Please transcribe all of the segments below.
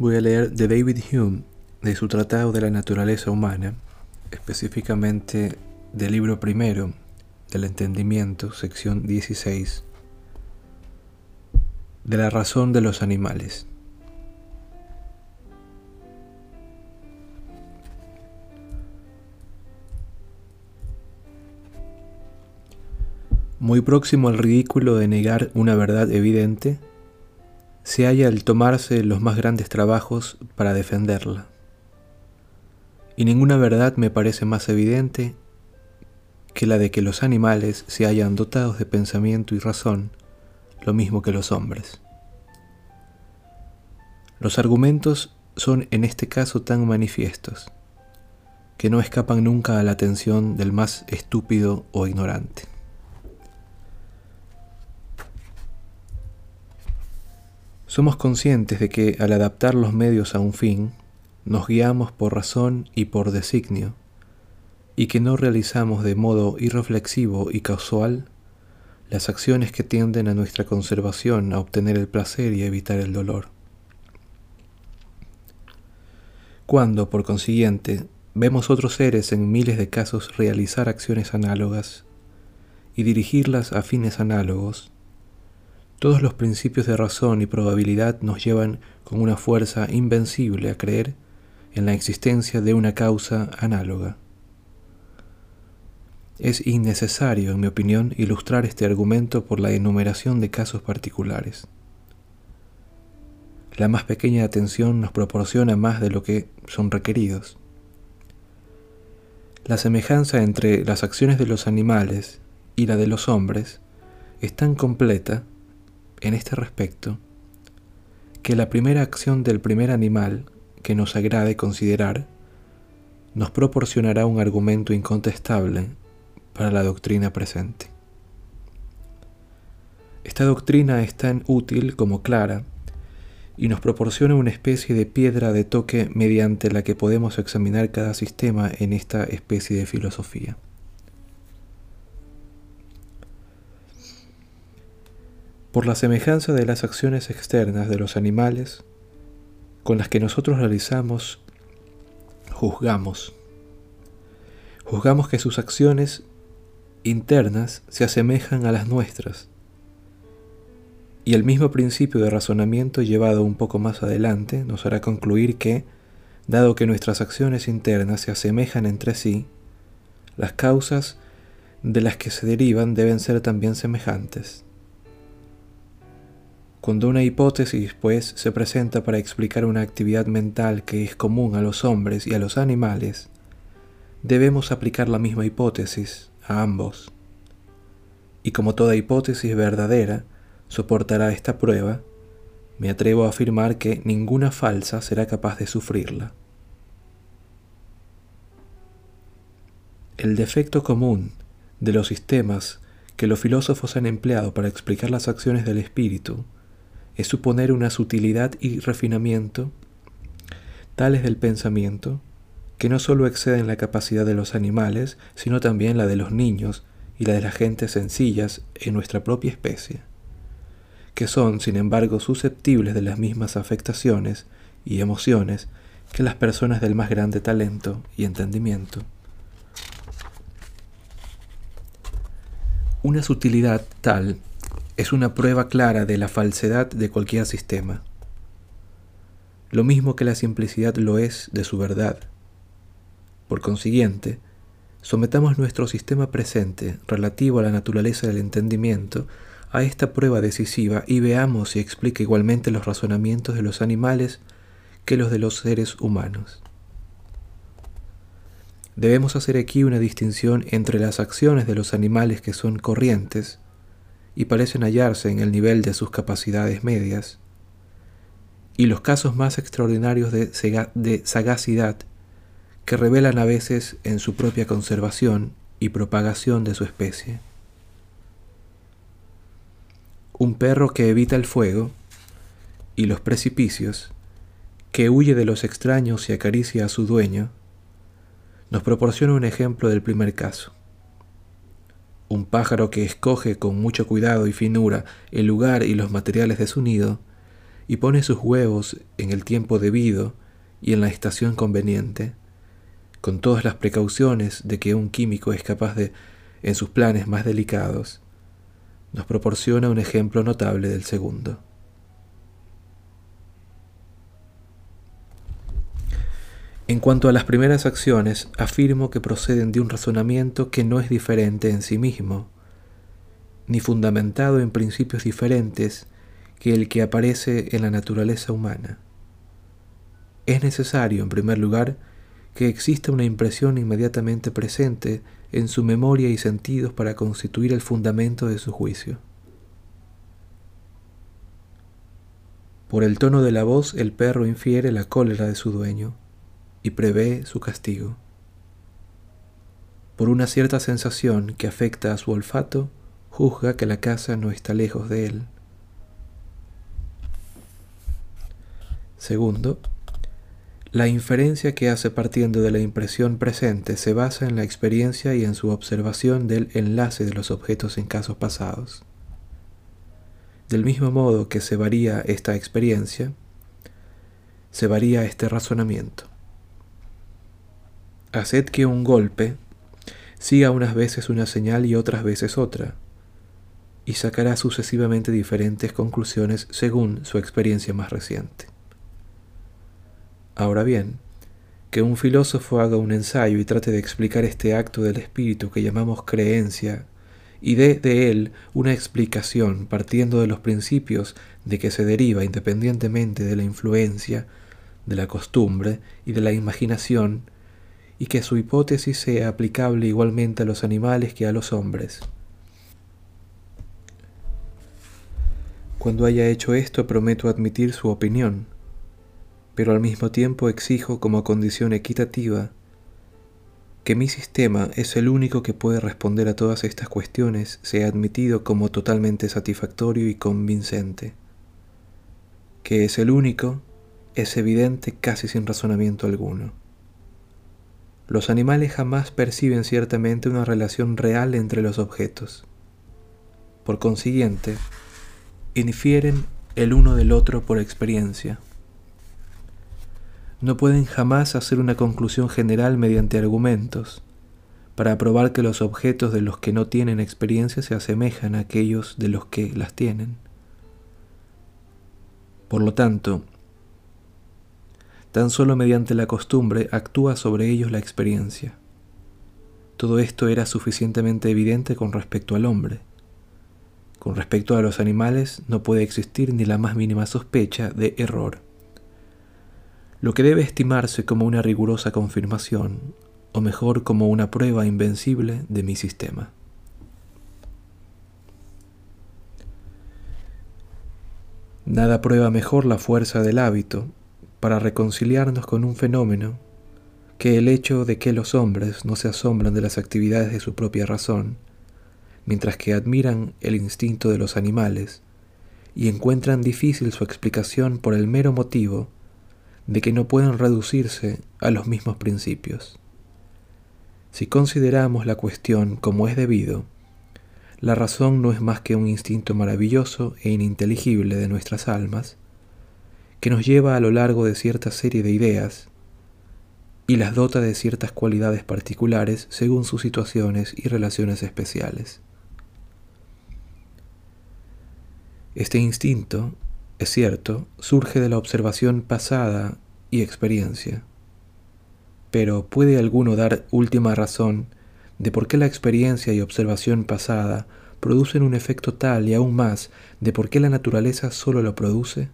Voy a leer de David Hume, de su Tratado de la Naturaleza Humana, específicamente del libro primero del Entendimiento, sección 16, de la razón de los animales. Muy próximo al ridículo de negar una verdad evidente, se halla el tomarse los más grandes trabajos para defenderla. Y ninguna verdad me parece más evidente que la de que los animales se hallan dotados de pensamiento y razón, lo mismo que los hombres. Los argumentos son en este caso tan manifiestos, que no escapan nunca a la atención del más estúpido o ignorante. Somos conscientes de que al adaptar los medios a un fin, nos guiamos por razón y por designio, y que no realizamos de modo irreflexivo y casual las acciones que tienden a nuestra conservación, a obtener el placer y a evitar el dolor. Cuando, por consiguiente, vemos otros seres en miles de casos realizar acciones análogas y dirigirlas a fines análogos, todos los principios de razón y probabilidad nos llevan con una fuerza invencible a creer en la existencia de una causa análoga. Es innecesario, en mi opinión, ilustrar este argumento por la enumeración de casos particulares. La más pequeña atención nos proporciona más de lo que son requeridos. La semejanza entre las acciones de los animales y la de los hombres es tan completa en este respecto que la primera acción del primer animal que nos agrade considerar nos proporcionará un argumento incontestable para la doctrina presente. Esta doctrina es tan útil como clara y nos proporciona una especie de piedra de toque mediante la que podemos examinar cada sistema en esta especie de filosofía. Por la semejanza de las acciones externas de los animales con las que nosotros realizamos, juzgamos. Juzgamos que sus acciones internas se asemejan a las nuestras. Y el mismo principio de razonamiento llevado un poco más adelante nos hará concluir que, dado que nuestras acciones internas se asemejan entre sí, las causas de las que se derivan deben ser también semejantes. Cuando una hipótesis, pues, se presenta para explicar una actividad mental que es común a los hombres y a los animales, debemos aplicar la misma hipótesis a ambos. Y como toda hipótesis verdadera soportará esta prueba, me atrevo a afirmar que ninguna falsa será capaz de sufrirla. El defecto común de los sistemas que los filósofos han empleado para explicar las acciones del espíritu es suponer una sutilidad y refinamiento tales del pensamiento que no sólo exceden la capacidad de los animales, sino también la de los niños y la de las gentes sencillas en nuestra propia especie, que son, sin embargo, susceptibles de las mismas afectaciones y emociones que las personas del más grande talento y entendimiento. Una sutilidad tal es una prueba clara de la falsedad de cualquier sistema, lo mismo que la simplicidad lo es de su verdad. Por consiguiente, sometamos nuestro sistema presente relativo a la naturaleza del entendimiento a esta prueba decisiva y veamos si explica igualmente los razonamientos de los animales que los de los seres humanos. Debemos hacer aquí una distinción entre las acciones de los animales que son corrientes y parecen hallarse en el nivel de sus capacidades medias, y los casos más extraordinarios de, sagacidad que revelan a veces en su propia conservación y propagación de su especie. Un perro que evita el fuego y los precipicios, que huye de los extraños y acaricia a su dueño, nos proporciona un ejemplo del primer caso un pájaro que escoge con mucho cuidado y finura el lugar y los materiales de su nido, y pone sus huevos en el tiempo debido y en la estación conveniente, con todas las precauciones de que un químico es capaz de en sus planes más delicados, nos proporciona un ejemplo notable del segundo. En cuanto a las primeras acciones, afirmo que proceden de un razonamiento que no es diferente en sí mismo, ni fundamentado en principios diferentes que el que aparece en la naturaleza humana. Es necesario, en primer lugar, que exista una impresión inmediatamente presente en su memoria y sentidos para constituir el fundamento de su juicio. Por el tono de la voz el perro infiere la cólera de su dueño y prevé su castigo. Por una cierta sensación que afecta a su olfato, juzga que la casa no está lejos de él. Segundo, la inferencia que hace partiendo de la impresión presente se basa en la experiencia y en su observación del enlace de los objetos en casos pasados. Del mismo modo que se varía esta experiencia, se varía este razonamiento. Haced que un golpe siga unas veces una señal y otras veces otra, y sacará sucesivamente diferentes conclusiones según su experiencia más reciente. Ahora bien, que un filósofo haga un ensayo y trate de explicar este acto del espíritu que llamamos creencia y dé de él una explicación partiendo de los principios de que se deriva independientemente de la influencia, de la costumbre y de la imaginación, y que su hipótesis sea aplicable igualmente a los animales que a los hombres. Cuando haya hecho esto prometo admitir su opinión, pero al mismo tiempo exijo como condición equitativa que mi sistema es el único que puede responder a todas estas cuestiones sea admitido como totalmente satisfactorio y convincente. Que es el único es evidente casi sin razonamiento alguno. Los animales jamás perciben ciertamente una relación real entre los objetos. Por consiguiente, infieren el uno del otro por experiencia no pueden jamás hacer una conclusión general mediante argumentos, para probar que los objetos de los que no tienen experiencia se asemejan a aquellos de los que las tienen. Por lo tanto, tan solo mediante la costumbre actúa sobre ellos la experiencia. Todo esto era suficientemente evidente con respecto al hombre. Con respecto a los animales no puede existir ni la más mínima sospecha de error lo que debe estimarse como una rigurosa confirmación, o mejor como una prueba invencible de mi sistema. Nada prueba mejor la fuerza del hábito para reconciliarnos con un fenómeno que el hecho de que los hombres no se asombran de las actividades de su propia razón, mientras que admiran el instinto de los animales y encuentran difícil su explicación por el mero motivo de que no pueden reducirse a los mismos principios. Si consideramos la cuestión como es debido, la razón no es más que un instinto maravilloso e ininteligible de nuestras almas, que nos lleva a lo largo de cierta serie de ideas y las dota de ciertas cualidades particulares según sus situaciones y relaciones especiales. Este instinto es cierto, surge de la observación pasada y experiencia. Pero ¿puede alguno dar última razón de por qué la experiencia y observación pasada producen un efecto tal y aún más de por qué la naturaleza solo lo produce?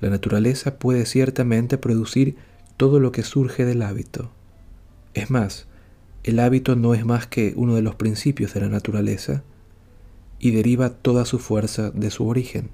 La naturaleza puede ciertamente producir todo lo que surge del hábito. Es más, el hábito no es más que uno de los principios de la naturaleza, y deriva toda su fuerza de su origen.